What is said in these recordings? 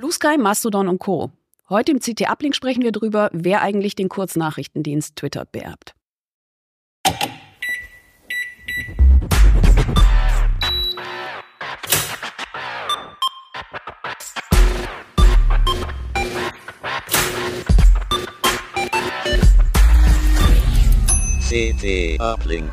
Blue Sky, Mastodon und Co. Heute im CT Uplink sprechen wir darüber, wer eigentlich den Kurznachrichtendienst Twitter beerbt. CT Uplink.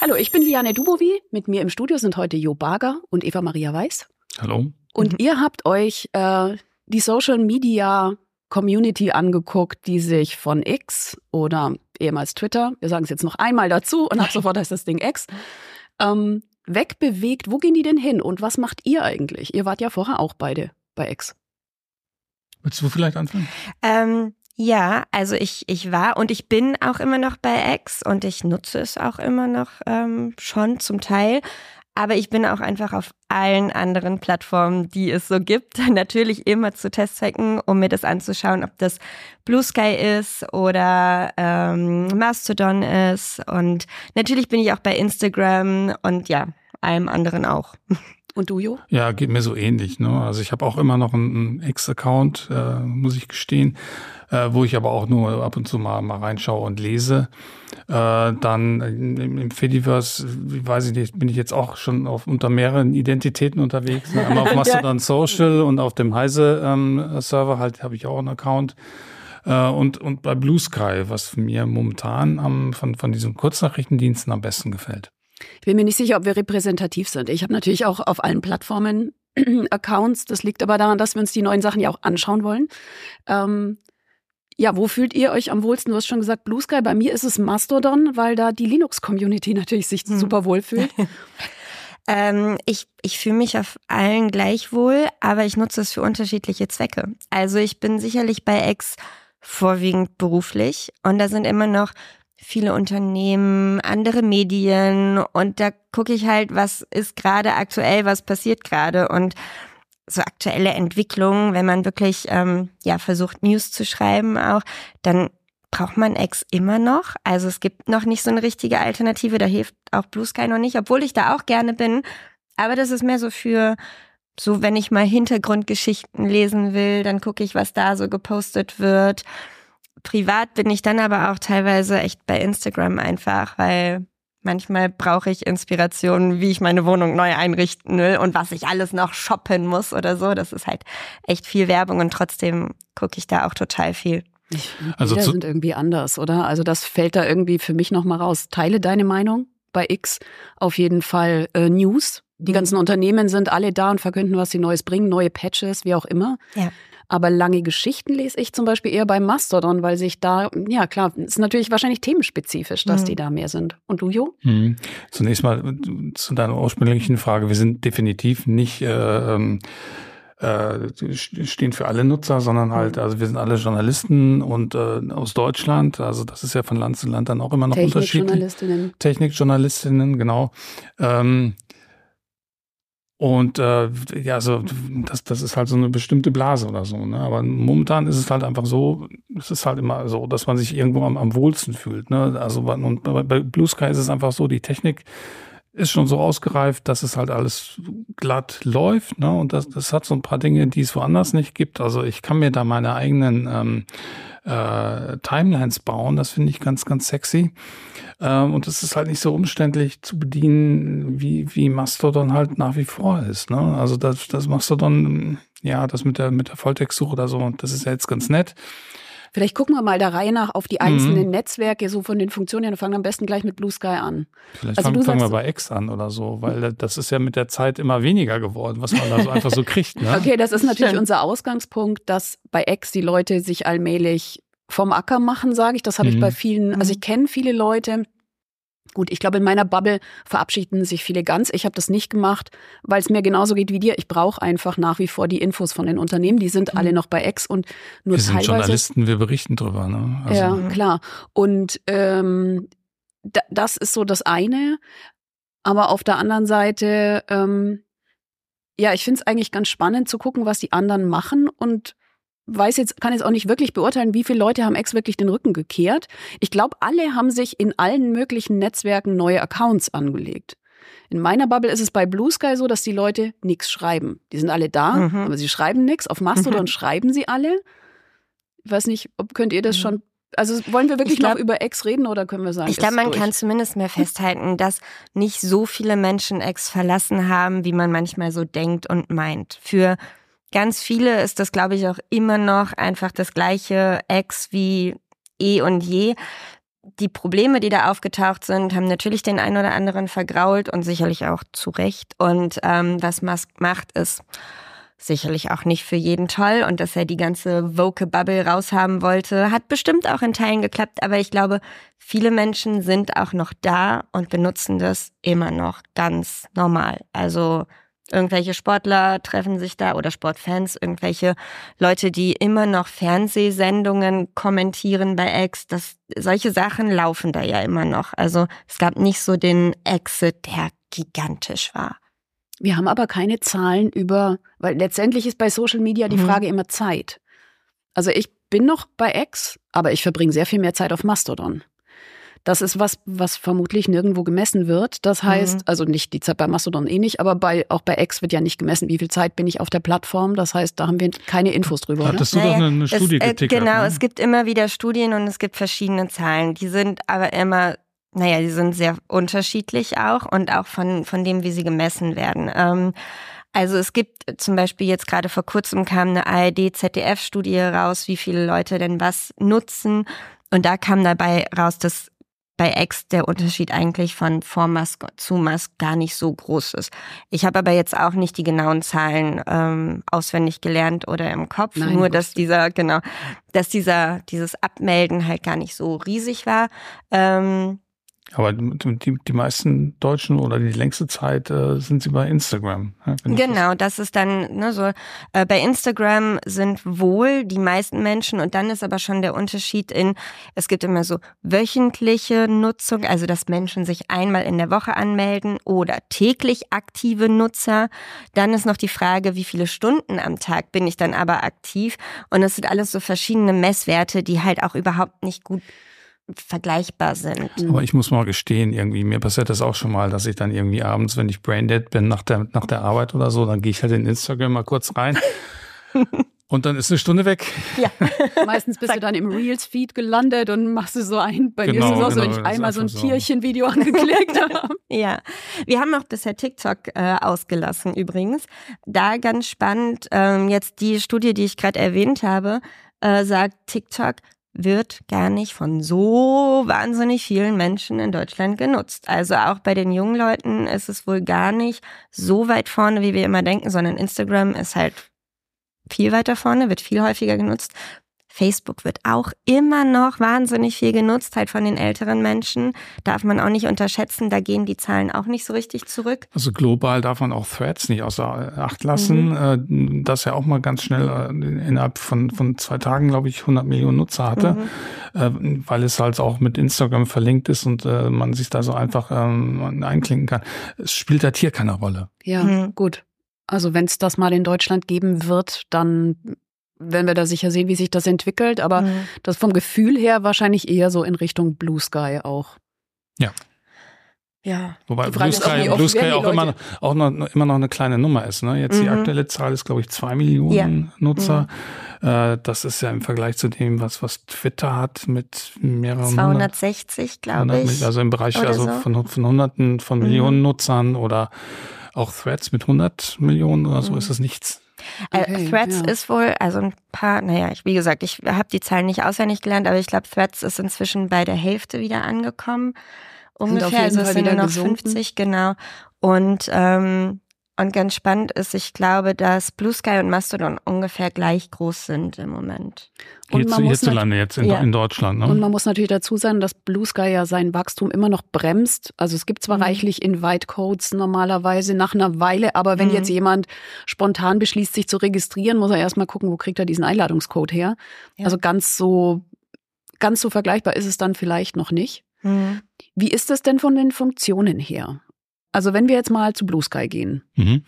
Hallo, ich bin Liane Dubovi. Mit mir im Studio sind heute Jo Barger und Eva Maria Weiß. Hallo. Und mhm. ihr habt euch äh, die Social Media Community angeguckt, die sich von X oder ehemals Twitter, wir sagen es jetzt noch einmal dazu und ab sofort heißt das Ding X, ähm, wegbewegt. Wo gehen die denn hin und was macht ihr eigentlich? Ihr wart ja vorher auch beide bei X. Willst du vielleicht anfangen? Ähm, ja, also ich, ich war und ich bin auch immer noch bei X und ich nutze es auch immer noch ähm, schon zum Teil. Aber ich bin auch einfach auf allen anderen Plattformen, die es so gibt, natürlich immer zu Testzwecken, um mir das anzuschauen, ob das Blue Sky ist oder ähm, Mastodon ist. Und natürlich bin ich auch bei Instagram und ja, allem anderen auch. Und du, Jo? Ja, geht mir so ähnlich. Ne? Also ich habe auch immer noch einen Ex-Account, äh, muss ich gestehen, äh, wo ich aber auch nur ab und zu mal, mal reinschaue und lese. Äh, dann im, im Fediverse, weiß ich nicht, bin ich jetzt auch schon auf, unter mehreren Identitäten unterwegs. Ne? Einmal auf Mastodon Social und auf dem Heise-Server ähm, halt habe ich auch einen Account. Äh, und, und bei Blue Sky, was mir momentan am, von, von diesen Kurznachrichtendiensten am besten gefällt. Ich bin mir nicht sicher, ob wir repräsentativ sind. Ich habe natürlich auch auf allen Plattformen Accounts. Das liegt aber daran, dass wir uns die neuen Sachen ja auch anschauen wollen. Ähm, ja, wo fühlt ihr euch am wohlsten? Du hast schon gesagt, Blue Sky. Bei mir ist es Mastodon, weil da die Linux-Community natürlich sich hm. super wohl fühlt. ähm, ich ich fühle mich auf allen gleich wohl, aber ich nutze es für unterschiedliche Zwecke. Also ich bin sicherlich bei X vorwiegend beruflich und da sind immer noch viele Unternehmen, andere Medien und da gucke ich halt, was ist gerade aktuell, was passiert gerade und so aktuelle Entwicklungen, wenn man wirklich ähm, ja versucht News zu schreiben auch, dann braucht man X immer noch. Also es gibt noch nicht so eine richtige Alternative, da hilft auch Blue Sky noch nicht, obwohl ich da auch gerne bin. Aber das ist mehr so für so, wenn ich mal Hintergrundgeschichten lesen will, dann gucke ich, was da so gepostet wird privat bin ich dann aber auch teilweise echt bei Instagram einfach, weil manchmal brauche ich Inspiration, wie ich meine Wohnung neu einrichten will und was ich alles noch shoppen muss oder so. Das ist halt echt viel Werbung und trotzdem gucke ich da auch total viel. Ich, also sind irgendwie anders, oder? Also das fällt da irgendwie für mich nochmal raus. Teile deine Meinung bei X auf jeden Fall äh, News. Die mhm. ganzen Unternehmen sind alle da und verkünden, was sie Neues bringen, neue Patches, wie auch immer. Ja. Aber lange Geschichten lese ich zum Beispiel eher beim Mastodon, weil sich da, ja klar, ist natürlich wahrscheinlich themenspezifisch, dass mhm. die da mehr sind. Und du, Jo? Mhm. Zunächst mal zu deiner ursprünglichen Frage. Wir sind definitiv nicht äh, ähm, äh, stehen für alle Nutzer, sondern halt, mhm. also wir sind alle Journalisten und äh, aus Deutschland, also das ist ja von Land zu Land dann auch immer noch unterschiedlich. Technikjournalistinnen. Technikjournalistinnen, genau. Ähm, und äh, ja, so das, das ist halt so eine bestimmte Blase oder so. Ne? Aber momentan ist es halt einfach so, es ist halt immer so, dass man sich irgendwo am, am wohlsten fühlt. Ne? Also und bei Blue Sky ist es einfach so, die Technik ist schon so ausgereift, dass es halt alles glatt läuft. Ne? Und das, das hat so ein paar Dinge, die es woanders nicht gibt. Also ich kann mir da meine eigenen ähm, äh, Timelines bauen. Das finde ich ganz, ganz sexy. Ähm, und es ist halt nicht so umständlich zu bedienen, wie, wie Mastodon halt nach wie vor ist. Ne? Also das, das Mastodon, ja, das mit der, mit der Volltextsuche oder so, das ist ja jetzt ganz nett. Vielleicht gucken wir mal der Reihe nach auf die einzelnen mhm. Netzwerke, so von den Funktionen und fangen am besten gleich mit Blue Sky an. Vielleicht also fangen, fangen wir bei X an oder so, weil das ist ja mit der Zeit immer weniger geworden, was man da so einfach so kriegt. Ne? Okay, das ist natürlich Stimmt. unser Ausgangspunkt, dass bei X die Leute sich allmählich vom Acker machen, sage ich. Das habe mhm. ich bei vielen, also ich kenne viele Leute, Gut, ich glaube, in meiner Bubble verabschieden sich viele ganz. Ich habe das nicht gemacht, weil es mir genauso geht wie dir. Ich brauche einfach nach wie vor die Infos von den Unternehmen. Die sind mhm. alle noch bei X und nur wir sind teilweise. Journalisten, wir berichten drüber. Ne? Also. Ja, klar. Und ähm, das ist so das eine. Aber auf der anderen Seite, ähm, ja, ich finde es eigentlich ganz spannend zu gucken, was die anderen machen und weiß jetzt, kann jetzt auch nicht wirklich beurteilen, wie viele Leute haben Ex wirklich den Rücken gekehrt. Ich glaube, alle haben sich in allen möglichen Netzwerken neue Accounts angelegt. In meiner Bubble ist es bei Blue Sky so, dass die Leute nichts schreiben. Die sind alle da, mhm. aber sie schreiben nichts. Auf Mastodon mhm. schreiben sie alle. Ich weiß nicht, ob könnt ihr das mhm. schon also wollen wir wirklich glaub, noch über Ex reden oder können wir sagen? Ich glaube, man durch? kann zumindest mehr festhalten, dass nicht so viele Menschen Ex verlassen haben, wie man manchmal so denkt und meint. Für ganz viele ist das, glaube ich, auch immer noch einfach das gleiche Ex wie eh und je die Probleme, die da aufgetaucht sind, haben natürlich den einen oder anderen vergrault und sicherlich auch zu Recht. Und ähm, was Musk macht, ist sicherlich auch nicht für jeden toll. Und dass er die ganze Woke-Bubble raushaben wollte, hat bestimmt auch in Teilen geklappt. Aber ich glaube, viele Menschen sind auch noch da und benutzen das immer noch ganz normal. Also Irgendwelche Sportler treffen sich da oder Sportfans, irgendwelche Leute, die immer noch Fernsehsendungen kommentieren bei X. Das, solche Sachen laufen da ja immer noch. Also es gab nicht so den Exit, der gigantisch war. Wir haben aber keine Zahlen über, weil letztendlich ist bei Social Media die mhm. Frage immer Zeit. Also ich bin noch bei X, aber ich verbringe sehr viel mehr Zeit auf Mastodon. Das ist was, was vermutlich nirgendwo gemessen wird. Das heißt, mhm. also nicht die Zeit bei Mastodon eh nicht, aber bei, auch bei X wird ja nicht gemessen, wie viel Zeit bin ich auf der Plattform. Das heißt, da haben wir keine Infos drüber. Hattest du naja, doch eine, eine Studie es, äh, getickert? Genau, ne? es gibt immer wieder Studien und es gibt verschiedene Zahlen. Die sind aber immer naja, die sind sehr unterschiedlich auch und auch von, von dem, wie sie gemessen werden. Ähm, also es gibt zum Beispiel jetzt gerade vor kurzem kam eine ARD-ZDF-Studie raus, wie viele Leute denn was nutzen. Und da kam dabei raus, dass bei X der Unterschied eigentlich von vor Musk zu Musk gar nicht so groß ist. Ich habe aber jetzt auch nicht die genauen Zahlen ähm, auswendig gelernt oder im Kopf, Nein, nur dass dieser genau, dass dieser dieses Abmelden halt gar nicht so riesig war. Ähm, aber die, die meisten Deutschen oder die längste Zeit äh, sind sie bei Instagram. Genau, das ist dann ne, so. Äh, bei Instagram sind wohl die meisten Menschen und dann ist aber schon der Unterschied in, es gibt immer so wöchentliche Nutzung, also dass Menschen sich einmal in der Woche anmelden oder täglich aktive Nutzer. Dann ist noch die Frage, wie viele Stunden am Tag bin ich dann aber aktiv und das sind alles so verschiedene Messwerte, die halt auch überhaupt nicht gut vergleichbar sind. Aber ich muss mal gestehen, irgendwie, mir passiert das auch schon mal, dass ich dann irgendwie abends, wenn ich braindead bin nach der, nach der Arbeit oder so, dann gehe ich halt in Instagram mal kurz rein. Und dann ist eine Stunde weg. Ja. Meistens bist du dann im Reels-Feed gelandet und machst du so ein. Bei genau, mir ist es auch genau, so, wenn ich einmal so ein Tierchen-Video angeklickt habe. Ja. Wir haben auch bisher TikTok äh, ausgelassen übrigens. Da ganz spannend, ähm, jetzt die Studie, die ich gerade erwähnt habe, äh, sagt TikTok, wird gar nicht von so wahnsinnig vielen Menschen in Deutschland genutzt. Also auch bei den jungen Leuten ist es wohl gar nicht so weit vorne, wie wir immer denken, sondern Instagram ist halt viel weiter vorne, wird viel häufiger genutzt. Facebook wird auch immer noch wahnsinnig viel genutzt, halt von den älteren Menschen. Darf man auch nicht unterschätzen, da gehen die Zahlen auch nicht so richtig zurück. Also global darf man auch Threads nicht außer Acht lassen, mhm. Äh, das ja auch mal ganz schnell äh, innerhalb von, von zwei Tagen, glaube ich, 100 Millionen Nutzer hatte, mhm. Äh, weil es halt auch mit Instagram verlinkt ist und man sich da so einfach ähm, einklinken kann. Es spielt halt hier keine Rolle. Ja, mhm. gut. Also wenn es das mal in Deutschland geben wird, dann werden wir da sicher sehen, wie sich das entwickelt. Aber mhm. das vom Gefühl her wahrscheinlich eher so in Richtung Blue Sky auch. Ja. Ja. Wobei Blue Sky, Blue Sky auch, immer, auch noch, immer noch eine kleine Nummer ist. Ne? Jetzt mhm. die aktuelle Zahl ist, glaube ich, zwei Millionen ja. Nutzer. Mhm. Äh, das ist ja im Vergleich zu dem, was, was Twitter hat mit mehreren 260, glaube ich. Also im Bereich also so. von, von Hunderten von Millionen mhm. Nutzern oder auch Threads mit 100 Millionen oder so mhm. ist das nichts. Äh, okay, Threads ja. ist wohl, also ein paar, naja, ich, wie gesagt, ich habe die Zahlen nicht auswendig gelernt, aber ich glaube, Threads ist inzwischen bei der Hälfte wieder angekommen. Ungefähr, also es sind nur noch gesunken. 50, genau. Und ähm, und ganz spannend ist, ich glaube, dass Blue Sky und Mastodon ungefähr gleich groß sind im Moment. Und man hierzulande jetzt in, ja. in Deutschland. Ne? Und man muss natürlich dazu sagen, dass Blue Sky ja sein Wachstum immer noch bremst. Also es gibt zwar mhm. reichlich Invite-Codes normalerweise nach einer Weile, aber wenn mhm. jetzt jemand spontan beschließt, sich zu registrieren, muss er erstmal gucken, wo kriegt er diesen Einladungscode her. Ja. Also ganz so, ganz so vergleichbar ist es dann vielleicht noch nicht. Mhm. Wie ist es denn von den Funktionen her? Also wenn wir jetzt mal zu Blue Sky gehen. Mhm.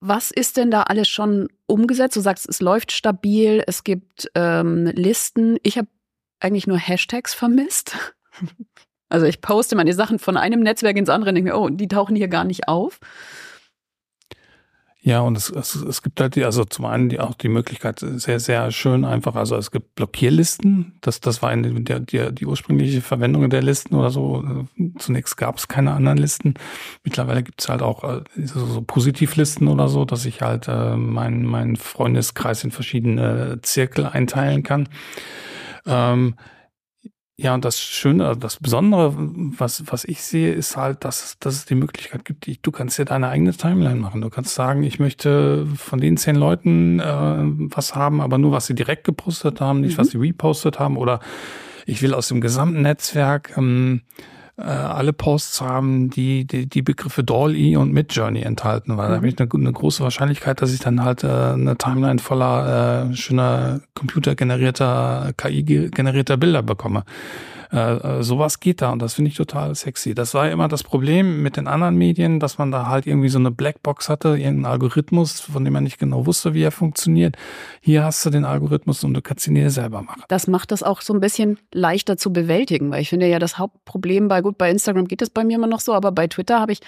Was ist denn da alles schon umgesetzt? Du sagst, es läuft stabil, es gibt ähm, Listen. Ich habe eigentlich nur Hashtags vermisst. Also ich poste meine Sachen von einem Netzwerk ins andere und denke mir, oh, die tauchen hier gar nicht auf. Ja, und es, es, es gibt halt die, also zum einen die, auch die Möglichkeit, sehr, sehr schön einfach, also es gibt Blockierlisten. Das, das war eine, der, die, die ursprüngliche Verwendung der Listen oder so. Zunächst gab es keine anderen Listen. Mittlerweile gibt es halt auch äh, so, so Positivlisten oder so, dass ich halt äh, meinen mein Freundeskreis in verschiedene Zirkel einteilen kann. Ähm, ja, und das Schöne, also das Besondere, was, was ich sehe, ist halt, dass, dass es die Möglichkeit gibt, du kannst dir deine eigene Timeline machen. Du kannst sagen, ich möchte von den zehn Leuten äh, was haben, aber nur, was sie direkt gepostet haben, nicht, mhm. was sie repostet haben. Oder ich will aus dem gesamten Netzwerk ähm, äh, alle Posts haben, die, die die Begriffe Doll-E und Midjourney enthalten, weil mhm. da habe ich eine, eine, große Wahrscheinlichkeit, dass ich dann halt äh, eine Timeline voller äh, schöner computergenerierter, KI-generierter Bilder bekomme. Äh, äh, sowas geht da und das finde ich total sexy. Das war immer das Problem mit den anderen Medien, dass man da halt irgendwie so eine Blackbox hatte, irgendeinen Algorithmus, von dem man nicht genau wusste, wie er funktioniert. Hier hast du den Algorithmus und du kannst ihn dir selber machen. Das macht das auch so ein bisschen leichter zu bewältigen, weil ich finde ja das Hauptproblem bei, gut, bei Instagram geht es bei mir immer noch so, aber bei Twitter habe ich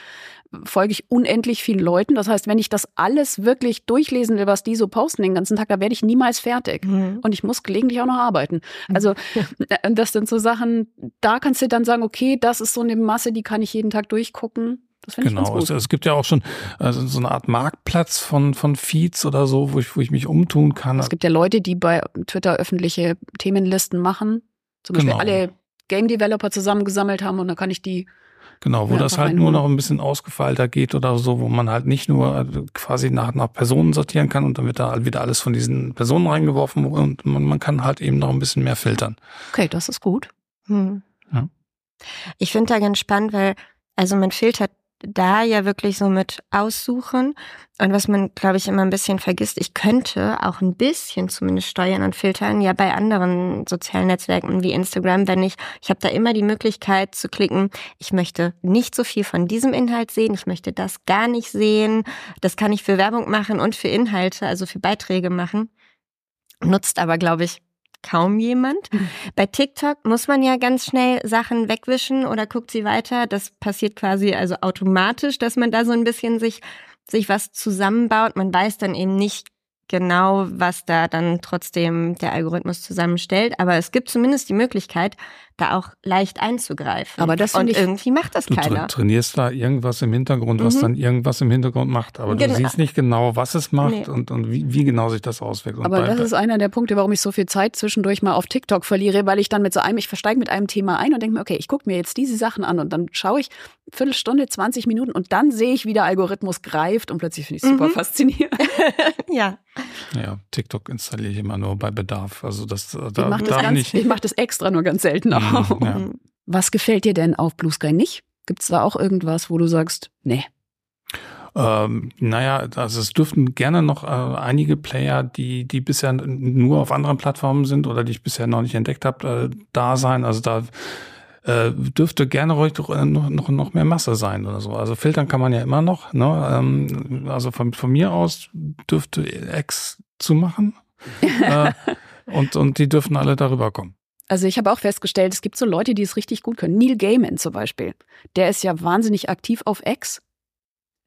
folge ich unendlich vielen Leuten. Das heißt, wenn ich das alles wirklich durchlesen will, was die so posten den ganzen Tag, da werde ich niemals fertig. Mhm. Und ich muss gelegentlich auch noch arbeiten. Also äh, das sind so Sachen, da kannst du dann sagen, okay, das ist so eine Masse, die kann ich jeden Tag durchgucken. Das genau, ich ganz gut. Es, es, gibt ja auch schon also so eine Art Marktplatz von, von Feeds oder so, wo ich, wo ich mich umtun kann. Es gibt ja Leute, die bei Twitter öffentliche Themenlisten machen. Zum Beispiel genau. alle Game Developer zusammengesammelt haben und dann kann ich die Genau, wo ja, das halt nur noch ein bisschen ausgefeilter geht oder so, wo man halt nicht nur äh, quasi nach, nach Personen sortieren kann und dann wird da halt wieder alles von diesen Personen reingeworfen und man, man kann halt eben noch ein bisschen mehr filtern. Okay, das ist gut. Hm. Ja. Ich finde da ganz spannend, weil also man filtert da ja wirklich so mit aussuchen. Und was man, glaube ich, immer ein bisschen vergisst, ich könnte auch ein bisschen zumindest steuern und filtern, ja bei anderen sozialen Netzwerken wie Instagram, wenn ich, ich habe da immer die Möglichkeit zu klicken, ich möchte nicht so viel von diesem Inhalt sehen, ich möchte das gar nicht sehen. Das kann ich für Werbung machen und für Inhalte, also für Beiträge machen. Nutzt aber, glaube ich, kaum jemand. Mhm. Bei TikTok muss man ja ganz schnell Sachen wegwischen oder guckt sie weiter. Das passiert quasi also automatisch, dass man da so ein bisschen sich, sich was zusammenbaut. Man weiß dann eben nicht genau, was da dann trotzdem der Algorithmus zusammenstellt. Aber es gibt zumindest die Möglichkeit, da auch leicht einzugreifen. Aber das und ich, irgendwie macht das du keiner. Du trainierst da irgendwas im Hintergrund, was mhm. dann irgendwas im Hintergrund macht. Aber genau. du siehst nicht genau, was es macht nee. und, und wie, wie, genau sich das auswirkt. Aber das ist einer der Punkte, warum ich so viel Zeit zwischendurch mal auf TikTok verliere, weil ich dann mit so einem, ich versteige mit einem Thema ein und denke mir, okay, ich gucke mir jetzt diese Sachen an und dann schaue ich Viertelstunde, 20 Minuten und dann sehe ich, wie der Algorithmus greift und plötzlich finde ich es super mhm. faszinierend. ja. Ja, TikTok installiere ich immer nur bei Bedarf. Also das, da, ich mache das, ganz, ich mach das extra nur ganz selten auch. Mhm, ja. Was gefällt dir denn auf Blue Sky nicht? Gibt es da auch irgendwas, wo du sagst, nee? Ähm, naja, also es dürften gerne noch äh, einige Player, die, die bisher nur auf anderen Plattformen sind oder die ich bisher noch nicht entdeckt habe, äh, da sein. Also da äh, dürfte gerne ruhig äh, noch, noch, noch mehr Masse sein oder so. Also filtern kann man ja immer noch. Ne? Ähm, also von, von mir aus dürfte X zu machen. äh, und, und die dürfen alle darüber kommen. Also ich habe auch festgestellt, es gibt so Leute, die es richtig gut können. Neil Gaiman zum Beispiel. Der ist ja wahnsinnig aktiv auf X.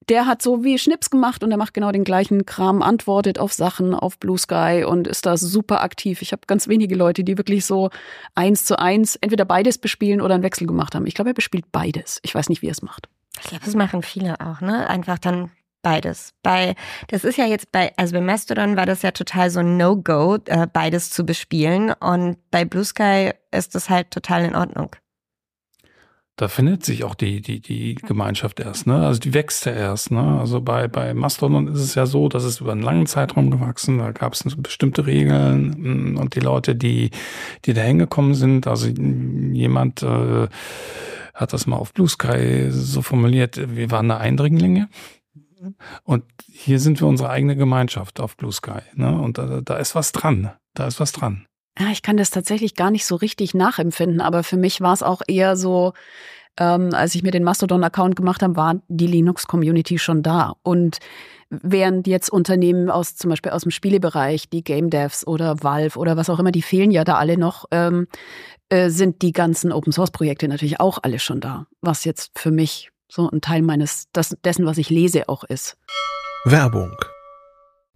Der hat so wie Schnips gemacht und er macht genau den gleichen Kram, antwortet auf Sachen auf Blue Sky und ist da super aktiv. Ich habe ganz wenige Leute, die wirklich so eins zu eins entweder beides bespielen oder einen Wechsel gemacht haben. Ich glaube, er bespielt beides. Ich weiß nicht, wie er es macht. Ich glaube, das machen viele auch, ne? Einfach dann beides. Bei, das ist ja jetzt bei, also bei Mastodon war das ja total so No-Go, äh, beides zu bespielen. Und bei Blue Sky ist das halt total in Ordnung. Da findet sich auch die, die, die Gemeinschaft erst, ne? Also die wächst ja erst, ne? Also bei, bei Mastodon ist es ja so, dass es über einen langen Zeitraum gewachsen, da gab es bestimmte Regeln mm, und die Leute, die, die da hingekommen sind, also jemand äh, hat das mal auf Blue Sky so formuliert, wir waren eine Eindringlinge. Und hier sind wir unsere eigene Gemeinschaft auf Blue Sky. Ne? Und da, da ist was dran. Da ist was dran. Ich kann das tatsächlich gar nicht so richtig nachempfinden, aber für mich war es auch eher so, ähm, als ich mir den Mastodon-Account gemacht habe, war die Linux-Community schon da. Und Während jetzt Unternehmen aus zum Beispiel aus dem Spielebereich, die Game Devs oder Valve oder was auch immer, die fehlen ja da alle noch, ähm, äh, sind die ganzen Open Source Projekte natürlich auch alle schon da. Was jetzt für mich so ein Teil meines das, dessen, was ich lese, auch ist. Werbung.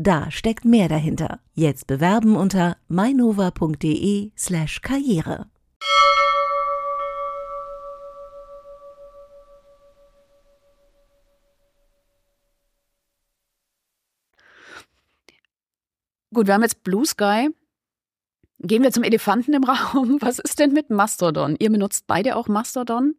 Da steckt mehr dahinter. Jetzt bewerben unter mainova.de slash karriere. Gut, wir haben jetzt Blue Sky. Gehen wir zum Elefanten im Raum. Was ist denn mit Mastodon? Ihr benutzt beide auch Mastodon?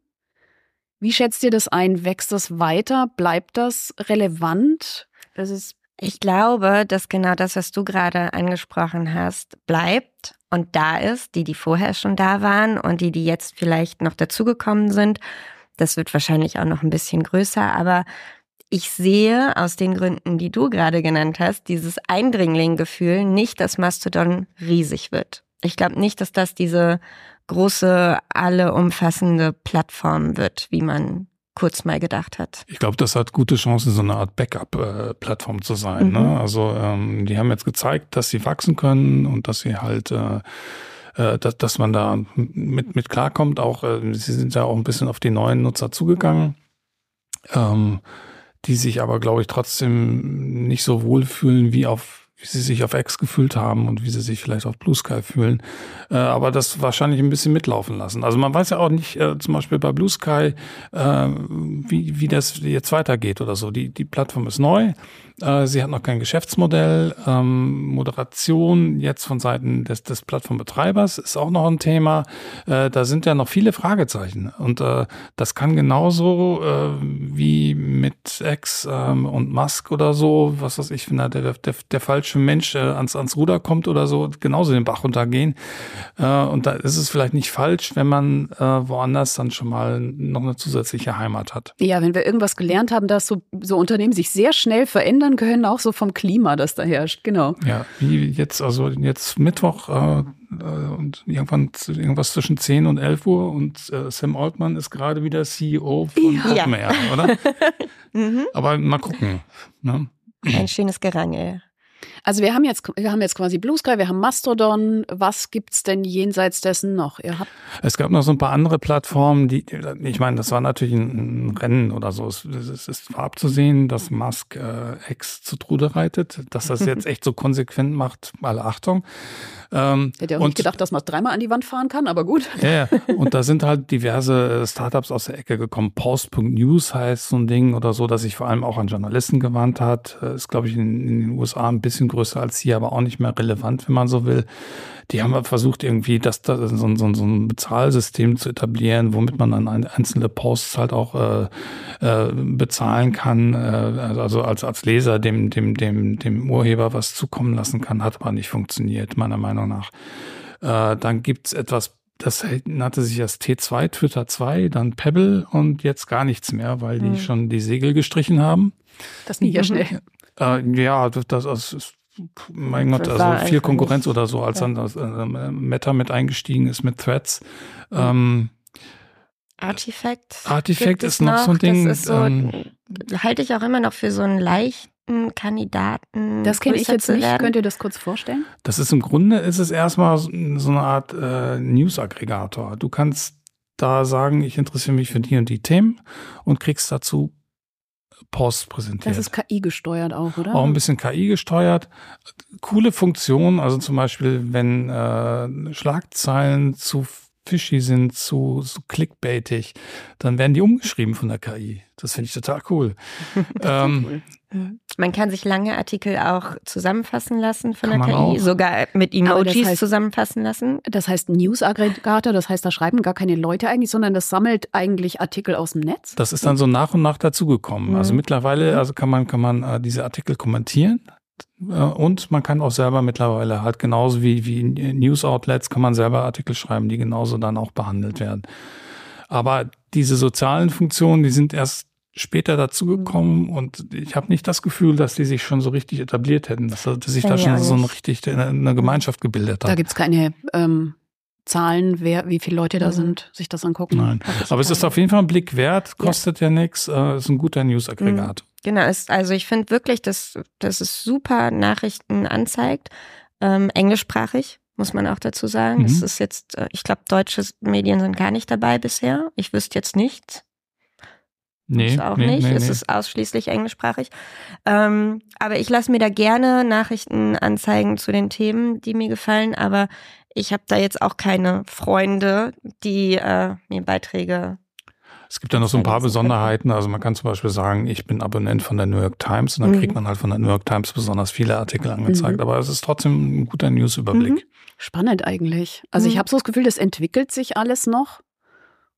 Wie schätzt ihr das ein? Wächst das weiter? Bleibt das relevant? Das ist ich glaube, dass genau das, was du gerade angesprochen hast, bleibt und da ist, die, die vorher schon da waren und die, die jetzt vielleicht noch dazugekommen sind. Das wird wahrscheinlich auch noch ein bisschen größer, aber ich sehe aus den Gründen, die du gerade genannt hast, dieses Eindringling-Gefühl nicht, dass Mastodon riesig wird. Ich glaube nicht, dass das diese große, alle umfassende Plattform wird, wie man kurz mal gedacht hat. Ich glaube, das hat gute Chancen, so eine Art Backup-Plattform zu sein. Ne? Mhm. Ne? Also ähm, die haben jetzt gezeigt, dass sie wachsen können und dass sie halt äh, äh dass, dass man da mit, mit klarkommt. Auch äh, sie sind ja auch ein bisschen auf die neuen Nutzer zugegangen. Ähm, die sich aber, glaube ich, trotzdem nicht so wohlfühlen wie auf wie sie sich auf X gefühlt haben und wie sie sich vielleicht auf Blue Sky fühlen. Äh, aber das wahrscheinlich ein bisschen mitlaufen lassen. Also man weiß ja auch nicht, äh, zum Beispiel bei Blue Sky, äh, wie, wie das jetzt weitergeht oder so. Die, die Plattform ist neu. Äh, sie hat noch kein Geschäftsmodell. Ähm, Moderation jetzt von Seiten des, des Plattformbetreibers ist auch noch ein Thema. Äh, da sind ja noch viele Fragezeichen. Und äh, das kann genauso äh, wie mit X ähm, und Musk oder so, was weiß ich, wenn da der, der, der falsche Mensch äh, ans, ans Ruder kommt oder so, genauso den Bach runtergehen. Und da ist es vielleicht nicht falsch, wenn man woanders dann schon mal noch eine zusätzliche Heimat hat. Ja, wenn wir irgendwas gelernt haben, dass so, so Unternehmen sich sehr schnell verändern, verändern können, auch so vom Klima, das da herrscht, genau. Ja, wie jetzt, also jetzt Mittwoch äh, äh und irgendwann irgendwas zwischen 10 und 11 Uhr und äh, Sam Altman ist gerade wieder CEO von ja. OpenAI, oder? mhm. Aber mal gucken. Ne? Ein schönes Gerangel. Also wir haben jetzt, wir haben jetzt quasi Blue Sky, wir haben Mastodon. Was gibt's denn jenseits dessen noch? Ihr habt es gab noch so ein paar andere Plattformen, die, ich meine, das war natürlich ein, Rennen oder so. Es, es ist war abzusehen, dass Musk äh, X zu Trude reitet, dass das jetzt echt so konsequent macht. Alle Achtung. Ähm, Hätte ja auch und, nicht gedacht, dass man dreimal an die Wand fahren kann, aber gut. Ja, ja. und da sind halt diverse Startups aus der Ecke gekommen. Post.news heißt so ein Ding oder so, dass sich vor allem auch an Journalisten gewandt hat. Äh, ist, glaube ich, in, in den USA ein bisschen größer als hier, aber auch nicht mehr relevant, wenn man so will. Die haben versucht, irgendwie das, das so, so, so ein Bezahlsystem zu etablieren, womit man dann einzelne Posts halt auch äh, äh, bezahlen kann, äh, also als, als Leser dem, dem, dem, dem Urheber was zukommen lassen kann, hat aber nicht funktioniert, meiner Meinung nach. Äh, dann gibt's etwas das nannte sich das T2, Twitter 2, dann Pebble und jetzt gar nichts mehr, weil die hm. schon die Segel gestrichen haben. Das ging ja schnell. Äh, ja, das, das ist mein Gott, also viel Konkurrenz oder so, als ja. dann das äh, Meta mit eingestiegen ist mit Threads. Mhm. Ähm, Artifact. Artifact ist noch, so ein Ding. Das ist so, ähm, halte ich auch immer noch für so einen leichten Kandidaten. Das kenne ich jetzt nicht. Könnt ihr das kurz vorstellen? Das ist im Grunde ist es erstmal so eine Art äh, News-Aggregator. Du kannst da sagen, ich interessiere mich für die und die Themen und kriegst dazu Post präsentiert. Das ist KI gesteuert auch, oder? Auch ein bisschen KI gesteuert. Coole Funktion, also zum Beispiel, wenn äh, Schlagzeilen zu fishy sind, zu, zu clickbaitig, dann werden die umgeschrieben von der KI. Das finde ich total cool. ähm, cool. Man kann sich lange Artikel auch zusammenfassen lassen von der KI, auch. sogar mit Emojis das heißt, zusammenfassen lassen. Das heißt News-Aggregator, das heißt, da schreiben gar keine Leute eigentlich, sondern das sammelt eigentlich Artikel aus dem Netz. Das ist dann so nach und nach dazugekommen. Also mhm. Also mittlerweile, also kann man, kann man äh, diese Artikel kommentieren und man kann auch selber mittlerweile halt genauso wie, wie News Outlets kann man selber Artikel schreiben, die genauso dann auch behandelt werden. Aber diese sozialen Funktionen, die sind erst später dazugekommen und ich habe nicht das Gefühl, dass die sich schon so richtig etabliert hätten, dass, dass sich da schon so eine richtig eine, eine Gemeinschaft gebildet hat. Da gibt's keine ähm, Zahlen, wer, wie viele Leute da mhm. sind, sich das angucken. Nein, aber es ist auf jeden Fall ein Blick wert, kostet ja, ja nichts, äh, ist ein guter News-Aggregat. Mhm. Genau, ist, also ich finde wirklich, dass, dass es super Nachrichten anzeigt, ähm, englischsprachig muss man auch dazu sagen. Es mhm. ist jetzt, äh, ich glaube, deutsche Medien sind gar nicht dabei bisher. Ich wüsste jetzt nichts. Nee, ist auch nee, nicht. Nee, es nee. ist ausschließlich englischsprachig. Ähm, aber ich lasse mir da gerne Nachrichten anzeigen zu den Themen, die mir gefallen. Aber ich habe da jetzt auch keine Freunde, die äh, mir Beiträge. Es gibt ja noch so ein paar Besonderheiten. Also man kann zum Beispiel sagen, ich bin Abonnent von der New York Times und dann mhm. kriegt man halt von der New York Times besonders viele Artikel angezeigt. Mhm. Aber es ist trotzdem ein guter Newsüberblick. Mhm. Spannend eigentlich. Also ich mhm. habe so das Gefühl, das entwickelt sich alles noch.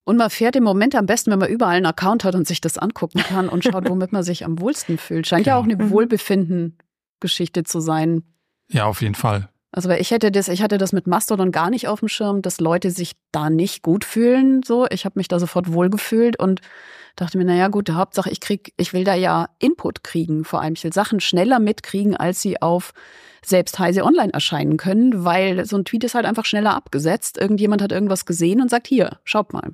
Und man fährt im Moment am besten, wenn man überall einen Account hat und sich das angucken kann und schaut, womit man sich am wohlsten fühlt. Scheint ja, ja auch eine mhm. Wohlbefinden-Geschichte zu sein. Ja, auf jeden Fall. Also weil ich hätte das, ich hatte das mit Mastodon gar nicht auf dem Schirm, dass Leute sich da nicht gut fühlen. So, ich habe mich da sofort wohlgefühlt und dachte mir, naja gut, Hauptsache ich krieg, ich will da ja Input kriegen, vor allem ich will Sachen schneller mitkriegen, als sie auf selbst heise online erscheinen können, weil so ein Tweet ist halt einfach schneller abgesetzt. Irgendjemand hat irgendwas gesehen und sagt, hier, schaut mal.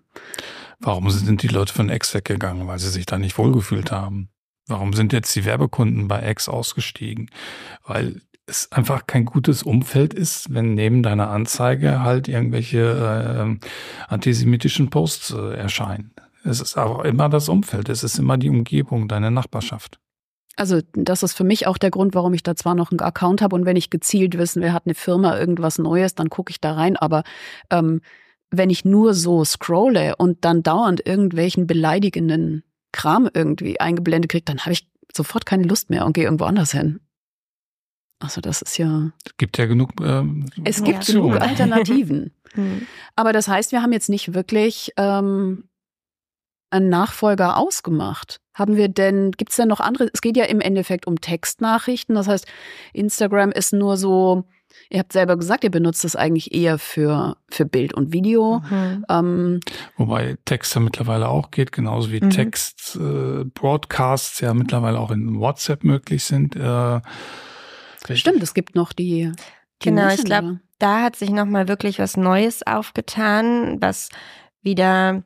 Warum sind die Leute von X weggegangen? Weil sie sich da nicht wohlgefühlt haben. Warum sind jetzt die Werbekunden bei X ausgestiegen? Weil es einfach kein gutes Umfeld ist, wenn neben deiner Anzeige halt irgendwelche äh, antisemitischen Posts äh, erscheinen. Es ist aber immer das Umfeld, es ist immer die Umgebung, deine Nachbarschaft. Also das ist für mich auch der Grund, warum ich da zwar noch einen Account habe und wenn ich gezielt wissen, wer hat eine Firma, irgendwas Neues, dann gucke ich da rein. Aber ähm, wenn ich nur so scrolle und dann dauernd irgendwelchen beleidigenden Kram irgendwie eingeblendet kriege, dann habe ich sofort keine Lust mehr und gehe irgendwo anders hin. Also das ist ja. Es gibt ja genug. Ähm, es gibt Optionen. genug Alternativen. Hm. Aber das heißt, wir haben jetzt nicht wirklich ähm, einen Nachfolger ausgemacht. Haben wir denn, gibt es denn noch andere? Es geht ja im Endeffekt um Textnachrichten. Das heißt, Instagram ist nur so, ihr habt selber gesagt, ihr benutzt es eigentlich eher für, für Bild und Video. Mhm. Ähm, Wobei Text ja mittlerweile auch geht, genauso wie mhm. Text-Broadcasts äh, ja mittlerweile auch in WhatsApp möglich sind. Äh, Stimmt, es gibt noch die. die genau, ich glaube, da hat sich nochmal wirklich was Neues aufgetan, was wieder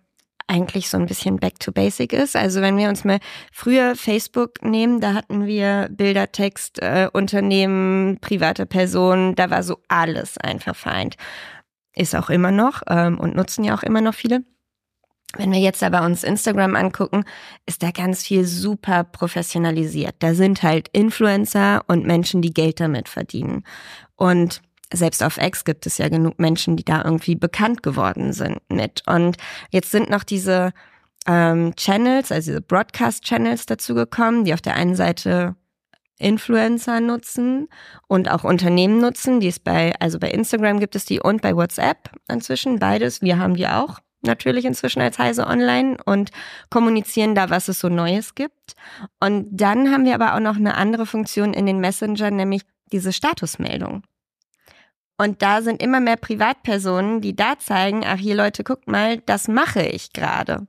eigentlich so ein bisschen back to basic ist. Also wenn wir uns mal früher Facebook nehmen, da hatten wir Bilder, Text, äh, Unternehmen, private Personen, da war so alles einfach vereint. Ist auch immer noch ähm, und nutzen ja auch immer noch viele. Wenn wir jetzt aber uns Instagram angucken, ist da ganz viel super professionalisiert. Da sind halt Influencer und Menschen, die Geld damit verdienen. Und selbst auf X gibt es ja genug Menschen, die da irgendwie bekannt geworden sind mit. Und jetzt sind noch diese ähm, Channels, also diese Broadcast-Channels dazugekommen, die auf der einen Seite Influencer nutzen und auch Unternehmen nutzen, die es bei, also bei Instagram gibt es die und bei WhatsApp inzwischen, beides. Wir haben die auch natürlich inzwischen als Heise Online und kommunizieren da, was es so Neues gibt. Und dann haben wir aber auch noch eine andere Funktion in den Messenger, nämlich diese Statusmeldung. Und da sind immer mehr Privatpersonen, die da zeigen, ach hier Leute, guckt mal, das mache ich gerade.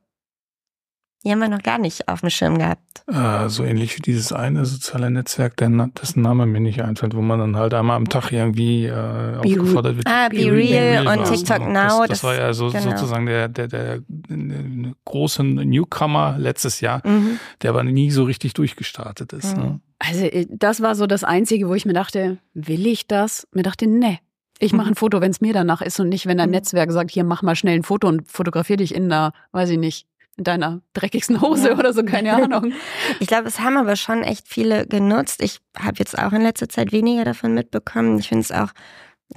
Die haben wir noch gar nicht auf dem Schirm gehabt. Äh, so ähnlich wie dieses eine soziale Netzwerk, dessen Name mir nicht einfällt, wo man dann halt einmal am Tag irgendwie äh, aufgefordert wird. Ah, Be, Be Real, Real und TikTok. Now. Das, das, war ja so, genau. sozusagen der, der, der, der große Newcomer letztes Jahr, mhm. der aber nie so richtig durchgestartet ist. Mhm. Ne? Also äh, das war so das Einzige, wo ich mir dachte, will ich das? Mir dachte, ne, ich mache ein Foto, wenn es mir danach ist und nicht, wenn ein mhm. Netzwerk sagt, hier mach mal schnell ein Foto und fotografier dich in einer, weiß ich nicht, in deiner dreckigsten Hose ja. oder so, keine Ahnung. Ich glaube, es haben aber schon echt viele genutzt. Ich habe jetzt auch in letzter Zeit weniger davon mitbekommen. Ich finde es auch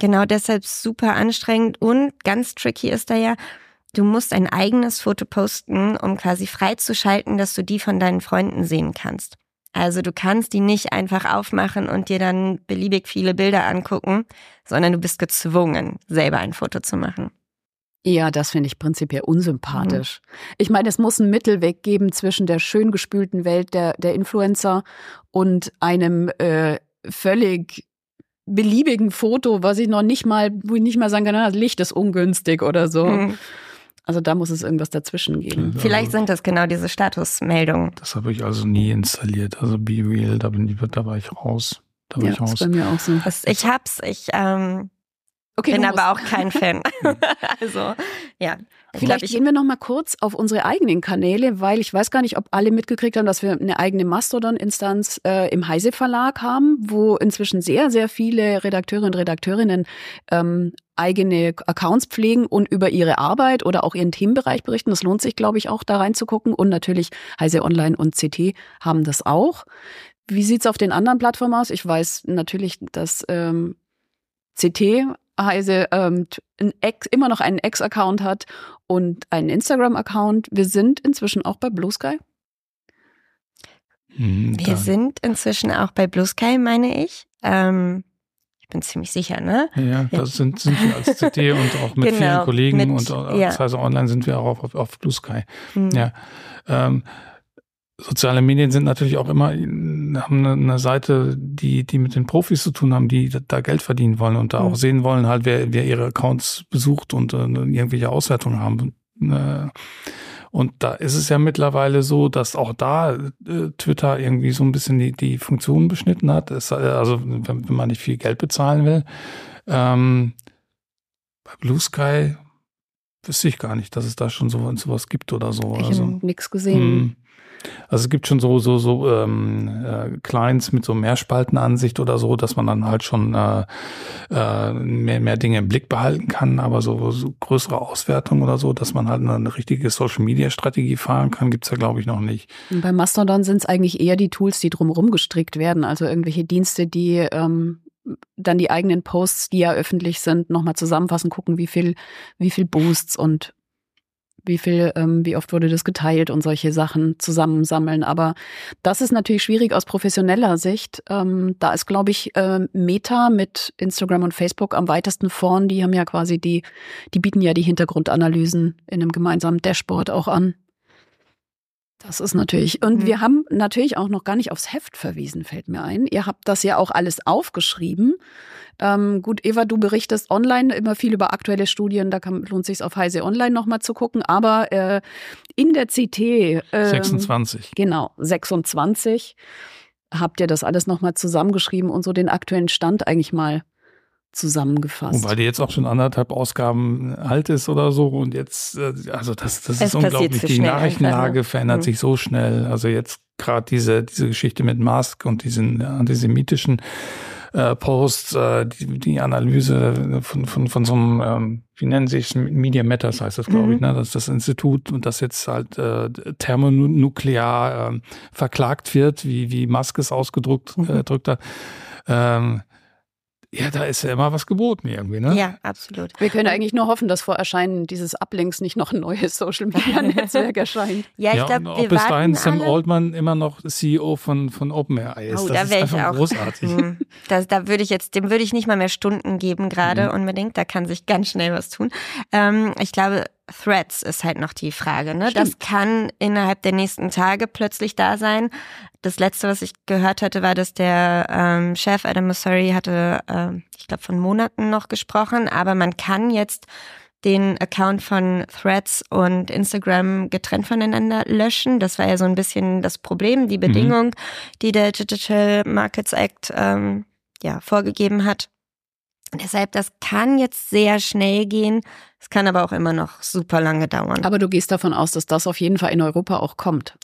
genau deshalb super anstrengend und ganz tricky ist da ja, du musst ein eigenes Foto posten, um quasi freizuschalten, dass du die von deinen Freunden sehen kannst. Also du kannst die nicht einfach aufmachen und dir dann beliebig viele Bilder angucken, sondern du bist gezwungen, selber ein Foto zu machen. Ja, das finde ich prinzipiell unsympathisch. Mhm. Ich meine, es muss einen Mittelweg geben zwischen der schön gespülten Welt der, der Influencer und einem äh, völlig beliebigen Foto, was ich noch nicht mal, wo ich nicht mal sagen kann, das Licht ist ungünstig oder so. Mhm. Also da muss es irgendwas dazwischen geben. Also, Vielleicht sind das genau diese Statusmeldungen. Das habe ich also nie installiert. Also Be Real, da bin ich, da war ich raus. Da war ja, ich raus. ist bei mir auch so. ich hab's, ich ähm, okay, bin aber auch kein Fan. also ja. Vielleicht glaub, gehen wir noch mal kurz auf unsere eigenen Kanäle, weil ich weiß gar nicht, ob alle mitgekriegt haben, dass wir eine eigene Mastodon-Instanz äh, im Heise Verlag haben, wo inzwischen sehr, sehr viele Redakteure und Redakteurinnen ähm, eigene Accounts pflegen und über ihre Arbeit oder auch ihren Themenbereich berichten. Das lohnt sich, glaube ich, auch da reinzugucken. Und natürlich Heise Online und CT haben das auch. Wie sieht's auf den anderen Plattformen aus? Ich weiß natürlich, dass ähm, CT Heise ähm, ein Ex, immer noch einen Ex-Account hat und einen Instagram-Account. Wir sind inzwischen auch bei Blue Sky. Hm, Wir sind inzwischen auch bei Blue Sky, meine ich. Ähm, ich bin ziemlich sicher, ne? Ja, das sind, sind wir als CT und auch mit genau, vielen Kollegen mit, und als ja. Heise Online sind wir auch auf, auf Blue Sky. Hm. Ja. Ähm, soziale Medien sind natürlich auch immer, haben eine Seite, die, die mit den Profis zu tun haben, die da Geld verdienen wollen und da mhm. auch sehen wollen, halt, wer, wer ihre Accounts besucht und äh, irgendwelche Auswertungen haben. Äh, und da ist es ja mittlerweile so, dass auch da äh, Twitter irgendwie so ein bisschen die, die Funktion beschnitten hat. Es, also wenn, wenn, man nicht viel Geld bezahlen will. Ähm, bei Blue Sky wüsste ich gar nicht, dass es da schon so sowas gibt oder so. Ich also, habe nichts gesehen. Also es gibt schon so so so ähm, äh, Clients mit so Mehrspaltenansicht oder so, dass man dann halt schon äh, äh, mehr mehr Dinge im Blick behalten kann, aber so, so größere Auswertungen oder so, dass man halt eine richtige Social Media Strategie fahren kann, gibt's ja glaube ich noch nicht. Bei Mastodon sind es eigentlich eher die Tools, die drumherum gestrickt werden, also irgendwelche Dienste, die ähm, dann die eigenen Posts, die ja öffentlich sind, nochmal zusammenfassen, gucken, wie viel, wie viel Boosts und wie viel, ähm, wie oft wurde das geteilt und solche Sachen zusammensammeln. Aber das ist natürlich schwierig aus professioneller Sicht. Ähm, da ist, glaube ich, äh, Meta mit Instagram und Facebook am weitesten vorn. Die haben ja quasi die, die bieten ja die Hintergrundanalysen in einem gemeinsamen Dashboard auch an. Das ist natürlich. Und mhm. wir haben natürlich auch noch gar nicht aufs Heft verwiesen, fällt mir ein. Ihr habt das ja auch alles aufgeschrieben. Ähm, gut, Eva, du berichtest online immer viel über aktuelle Studien, da kann, lohnt sich auf Heise Online nochmal zu gucken. Aber äh, in der CT äh, 26. Genau, 26 habt ihr das alles nochmal zusammengeschrieben und so den aktuellen Stand eigentlich mal zusammengefasst. Wobei die jetzt auch schon anderthalb Ausgaben alt ist oder so und jetzt, äh, also das, das ist unglaublich. Die Nachrichtenlage einfach, ne? verändert mhm. sich so schnell. Also jetzt gerade diese, diese Geschichte mit Musk und diesen antisemitischen äh, Posts, äh, die, die Analyse von, von, von so einem, ähm, wie nennen sich Media Matters heißt das, glaube mhm. ich, ne? Das ist das Institut und das jetzt halt äh, thermonuklear äh, verklagt wird, wie, wie Musk es ausgedrückt mhm. äh, drückt hat. Ähm, ja, da ist ja immer was geboten irgendwie, ne? Ja, absolut. Wir können eigentlich nur hoffen, dass vor Erscheinen dieses Uplinks nicht noch ein neues Social Media Netzwerk erscheint. Ja, ich glaube, ja, ob bis dahin Sam Altman immer noch CEO von, von OpenAI ist. Oh, das da ist einfach auch, großartig. Hm. das, da würde ich jetzt, dem würde ich nicht mal mehr Stunden geben gerade mhm. unbedingt. Da kann sich ganz schnell was tun. Ähm, ich glaube, Threads ist halt noch die Frage. Ne? Das kann innerhalb der nächsten Tage plötzlich da sein. Das letzte, was ich gehört hatte, war, dass der ähm, Chef Adam Mosseri hatte, äh, ich glaube, von Monaten noch gesprochen, aber man kann jetzt den Account von Threads und Instagram getrennt voneinander löschen. Das war ja so ein bisschen das Problem, die mhm. Bedingung, mhm. die der Digital Markets Act ähm, ja vorgegeben hat. Deshalb, das kann jetzt sehr schnell gehen. Es kann aber auch immer noch super lange dauern. Aber du gehst davon aus, dass das auf jeden Fall in Europa auch kommt.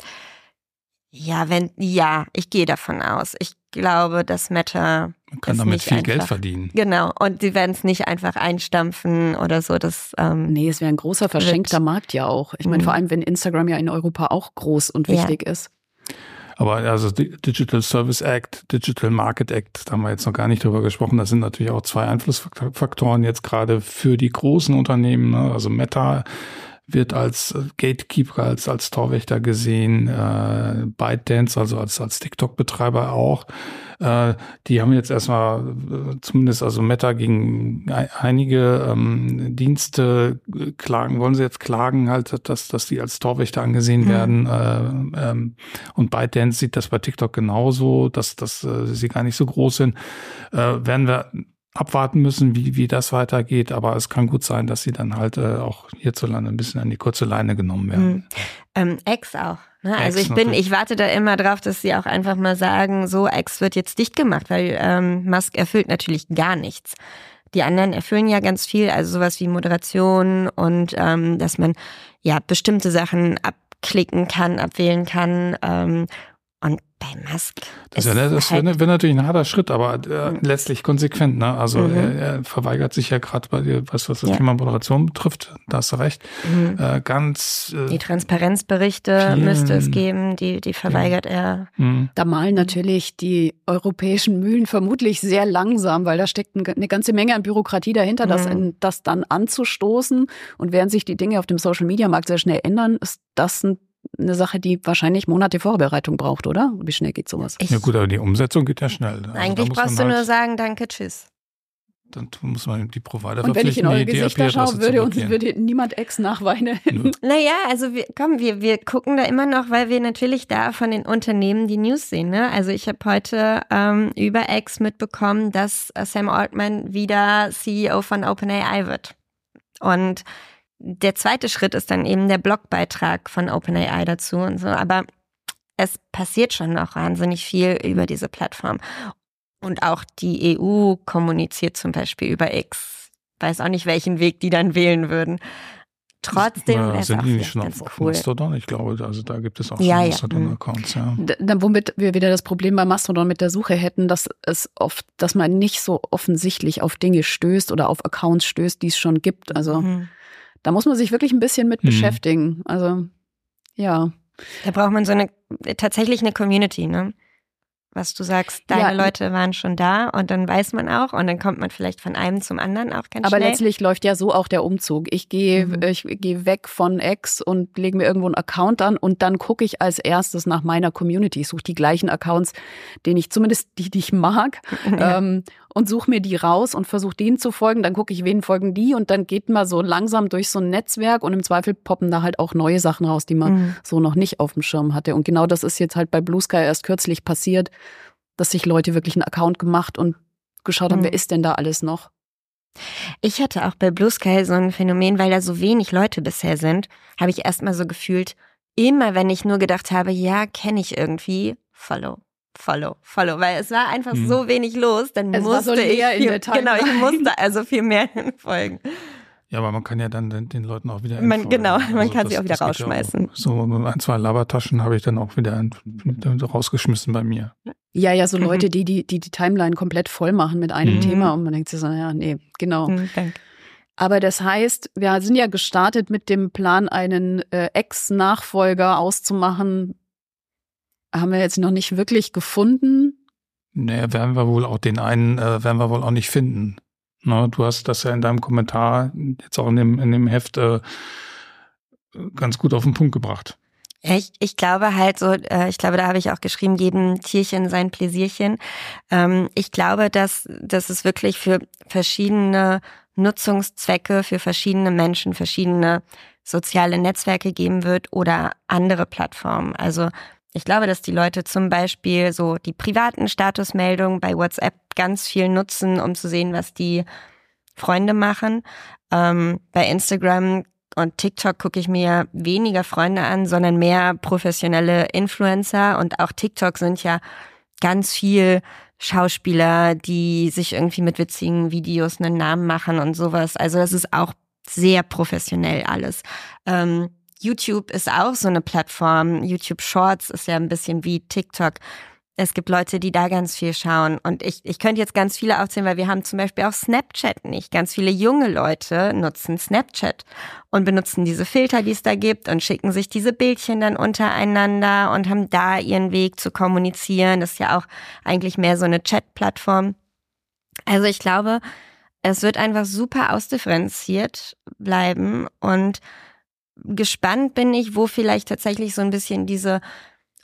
Ja, wenn, ja, ich gehe davon aus. Ich glaube, dass Meta. Man kann damit viel einfach, Geld verdienen. Genau. Und sie werden es nicht einfach einstampfen oder so. Das, ähm, nee, es wäre ein großer verschenkter Markt ja auch. Ich meine, mhm. vor allem, wenn Instagram ja in Europa auch groß und wichtig ja. ist. Aber also Digital Service Act, Digital Market Act, da haben wir jetzt noch gar nicht drüber gesprochen. Das sind natürlich auch zwei Einflussfaktoren jetzt gerade für die großen Unternehmen. Ne? Also Meta wird als Gatekeeper, als, als Torwächter gesehen, äh, ByteDance, also als, als TikTok-Betreiber auch. Äh, die haben jetzt erstmal, äh, zumindest also Meta gegen einige ähm, Dienste äh, klagen, wollen sie jetzt klagen halt, dass, dass die als Torwächter angesehen mhm. werden. Äh, ähm, und ByteDance sieht das bei TikTok genauso, dass, dass äh, sie gar nicht so groß sind. Äh, werden wir abwarten müssen, wie, wie das weitergeht. Aber es kann gut sein, dass sie dann halt äh, auch hierzulande ein bisschen an die kurze Leine genommen werden. Mhm. Ähm, Ex auch. Ne? Also ich bin, ich warte da immer drauf, dass sie auch einfach mal sagen, so Ex wird jetzt dicht gemacht, weil ähm, Musk erfüllt natürlich gar nichts. Die anderen erfüllen ja ganz viel, also sowas wie Moderation und ähm, dass man ja bestimmte Sachen abklicken kann, abwählen kann. Ähm, und bei Musk. Das, ja, das halt wäre wär natürlich ein harter Schritt, aber äh, mhm. letztlich konsequent. Ne? Also mhm. er, er, verweigert sich ja gerade bei dir, was, was das ja. Thema Moderation betrifft, da hast du recht. Mhm. Äh, ganz äh, Die Transparenzberichte vielen, müsste es geben, die, die verweigert ja. er. Mhm. Da malen natürlich die europäischen Mühlen vermutlich sehr langsam, weil da steckt eine ganze Menge an Bürokratie dahinter, das, mhm. das dann anzustoßen. Und während sich die Dinge auf dem Social Media Markt sehr schnell ändern, ist das ein eine Sache, die wahrscheinlich Monate Vorbereitung braucht, oder? Wie schnell geht sowas? Ich ja gut, aber die Umsetzung geht ja schnell. Also eigentlich brauchst du halt nur sagen, danke, tschüss. Dann muss man die Provider Und wenn ich in eure Gesichter schaue, würde uns würde niemand Ex nachweinen. naja, also wir, komm, wir, wir gucken da immer noch, weil wir natürlich da von den Unternehmen die News sehen. Ne? Also ich habe heute ähm, über Ex mitbekommen, dass äh, Sam Altman wieder CEO von OpenAI wird. Und der zweite Schritt ist dann eben der Blogbeitrag von OpenAI dazu und so. Aber es passiert schon noch wahnsinnig viel über diese Plattform. Und auch die EU kommuniziert zum Beispiel über X. Weiß auch nicht, welchen Weg die dann wählen würden. Trotzdem ja, ist sind die nicht schon auf cool. Mastodon? Ich glaube, also da gibt es auch ja, schon ja. Mastodon-Accounts. Ja. Dann, womit wir wieder das Problem bei Mastodon mit der Suche hätten, dass es oft, dass man nicht so offensichtlich auf Dinge stößt oder auf Accounts stößt, die es schon gibt. Also mhm. Da muss man sich wirklich ein bisschen mit mhm. beschäftigen. Also, ja. Da braucht man so eine, tatsächlich eine Community, ne? was du sagst, deine ja. Leute waren schon da und dann weiß man auch und dann kommt man vielleicht von einem zum anderen auch ganz Aber schnell. letztlich läuft ja so auch der Umzug. Ich gehe mhm. ich gehe weg von X und lege mir irgendwo einen Account an und dann gucke ich als erstes nach meiner Community. Ich suche die gleichen Accounts, den ich zumindest die, die ich mag ja. ähm, und suche mir die raus und versuche denen zu folgen. Dann gucke ich, wen folgen die und dann geht man so langsam durch so ein Netzwerk und im Zweifel poppen da halt auch neue Sachen raus, die man mhm. so noch nicht auf dem Schirm hatte. Und genau das ist jetzt halt bei Blue Sky erst kürzlich passiert, dass sich Leute wirklich einen Account gemacht und geschaut haben, mhm. wer ist denn da alles noch. Ich hatte auch bei Blue Sky so ein Phänomen, weil da so wenig Leute bisher sind, habe ich erstmal so gefühlt, immer wenn ich nur gedacht habe, ja, kenne ich irgendwie, follow, follow, follow, weil es war einfach mhm. so wenig los, dann es musste so ich viel, genau, ich musste also viel mehr folgen. Ja, aber man kann ja dann den, den Leuten auch wieder man, Genau, man also kann das, sie auch wieder rausschmeißen. Auch, so ein, zwei Labertaschen habe ich dann auch wieder rausgeschmissen bei mir. Ja, ja, so mhm. Leute, die, die die die Timeline komplett voll machen mit einem mhm. Thema und man denkt sich so, ja, nee, genau. Mhm, aber das heißt, wir sind ja gestartet mit dem Plan, einen äh, Ex-Nachfolger auszumachen. Haben wir jetzt noch nicht wirklich gefunden. Naja, werden wir wohl auch den einen, äh, werden wir wohl auch nicht finden. Na, du hast das ja in deinem Kommentar, jetzt auch in dem, in dem Heft, äh, ganz gut auf den Punkt gebracht. Ich, ich glaube halt so, äh, ich glaube, da habe ich auch geschrieben, jedem Tierchen sein Pläsierchen. Ähm, ich glaube, dass, dass es wirklich für verschiedene Nutzungszwecke, für verschiedene Menschen, verschiedene soziale Netzwerke geben wird oder andere Plattformen. Also ich glaube, dass die Leute zum Beispiel so die privaten Statusmeldungen bei WhatsApp ganz viel nutzen, um zu sehen, was die Freunde machen. Ähm, bei Instagram und TikTok gucke ich mir weniger Freunde an, sondern mehr professionelle Influencer. Und auch TikTok sind ja ganz viel Schauspieler, die sich irgendwie mit witzigen Videos einen Namen machen und sowas. Also das ist auch sehr professionell alles. Ähm, YouTube ist auch so eine Plattform. YouTube Shorts ist ja ein bisschen wie TikTok. Es gibt Leute, die da ganz viel schauen. Und ich, ich könnte jetzt ganz viele aufzählen, weil wir haben zum Beispiel auch Snapchat nicht. Ganz viele junge Leute nutzen Snapchat und benutzen diese Filter, die es da gibt und schicken sich diese Bildchen dann untereinander und haben da ihren Weg zu kommunizieren. Das ist ja auch eigentlich mehr so eine Chat-Plattform. Also ich glaube, es wird einfach super ausdifferenziert bleiben und gespannt bin ich, wo vielleicht tatsächlich so ein bisschen diese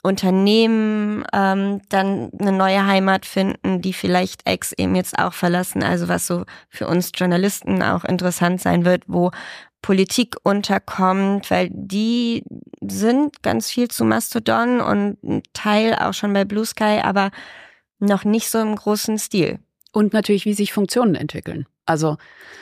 Unternehmen ähm, dann eine neue Heimat finden, die vielleicht Ex eben jetzt auch verlassen. Also was so für uns Journalisten auch interessant sein wird, wo Politik unterkommt, weil die sind ganz viel zu Mastodon und ein Teil auch schon bei Blue Sky, aber noch nicht so im großen Stil. Und natürlich, wie sich Funktionen entwickeln. Also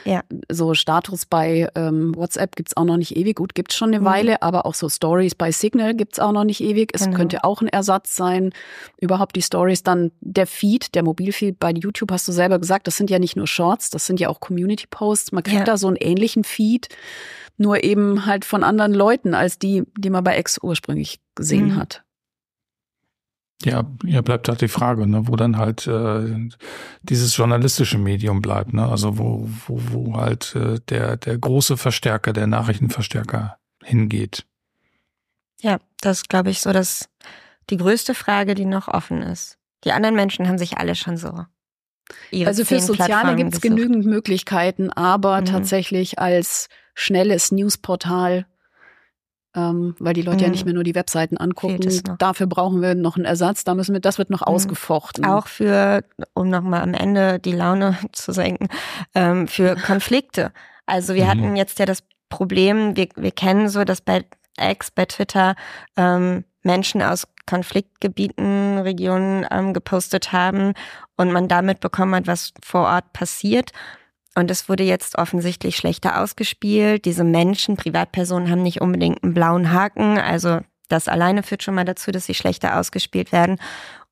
ja. so Status bei ähm, WhatsApp gibt's auch noch nicht ewig. Gut, gibt's schon eine mhm. Weile, aber auch so Stories bei Signal gibt's auch noch nicht ewig. Es genau. könnte auch ein Ersatz sein. Überhaupt die Stories, dann der Feed, der Mobilfeed bei YouTube, hast du selber gesagt, das sind ja nicht nur Shorts, das sind ja auch Community-Posts. Man kriegt ja. da so einen ähnlichen Feed, nur eben halt von anderen Leuten als die, die man bei X ursprünglich gesehen mhm. hat. Ja, ja, bleibt halt die Frage, ne, wo dann halt äh, dieses journalistische Medium bleibt, ne? Also wo, wo, wo halt äh, der, der große Verstärker, der Nachrichtenverstärker hingeht. Ja, das glaube ich so, dass die größte Frage, die noch offen ist. Die anderen Menschen haben sich alle schon so. Also für Soziale gibt es genügend Möglichkeiten, aber mhm. tatsächlich als schnelles Newsportal ähm, weil die Leute mhm. ja nicht mehr nur die Webseiten angucken. Dafür brauchen wir noch einen Ersatz. Da müssen wir, das wird noch mhm. ausgefochten. Auch für, um nochmal am Ende die Laune zu senken, ähm, für Konflikte. Also wir mhm. hatten jetzt ja das Problem, wir, wir kennen so, dass bei X, bei Twitter ähm, Menschen aus Konfliktgebieten, Regionen ähm, gepostet haben und man damit bekommen hat, was vor Ort passiert. Und es wurde jetzt offensichtlich schlechter ausgespielt. Diese Menschen, Privatpersonen haben nicht unbedingt einen blauen Haken. Also das alleine führt schon mal dazu, dass sie schlechter ausgespielt werden.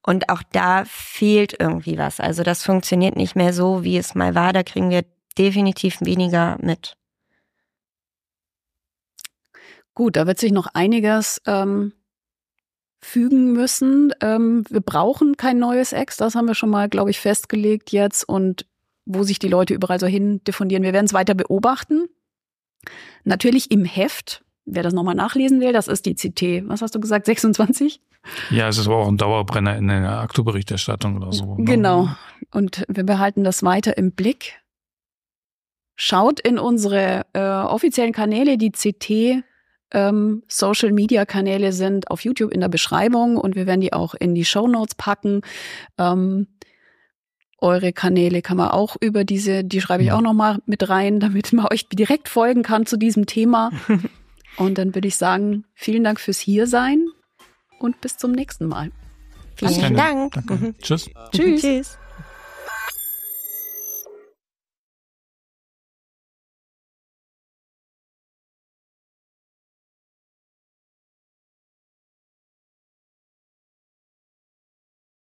Und auch da fehlt irgendwie was. Also das funktioniert nicht mehr so, wie es mal war. Da kriegen wir definitiv weniger mit. Gut, da wird sich noch einiges ähm, fügen müssen. Ähm, wir brauchen kein neues Ex, das haben wir schon mal, glaube ich, festgelegt jetzt. Und wo sich die Leute überall so hin diffundieren. Wir werden es weiter beobachten. Natürlich im Heft, wer das nochmal nachlesen will, das ist die CT, was hast du gesagt, 26? Ja, es ist auch ein Dauerbrenner in der Aktoberichterstattung oder so. Ne? Genau. Und wir behalten das weiter im Blick. Schaut in unsere äh, offiziellen Kanäle, die CT ähm, Social Media Kanäle sind auf YouTube in der Beschreibung und wir werden die auch in die Show Notes packen. Ähm, eure Kanäle kann man auch über diese, die schreibe ich auch nochmal mit rein, damit man euch direkt folgen kann zu diesem Thema. Und dann würde ich sagen, vielen Dank fürs Hiersein und bis zum nächsten Mal. Vielen Dank. Danke. Tschüss. Tschüss. Tschüss.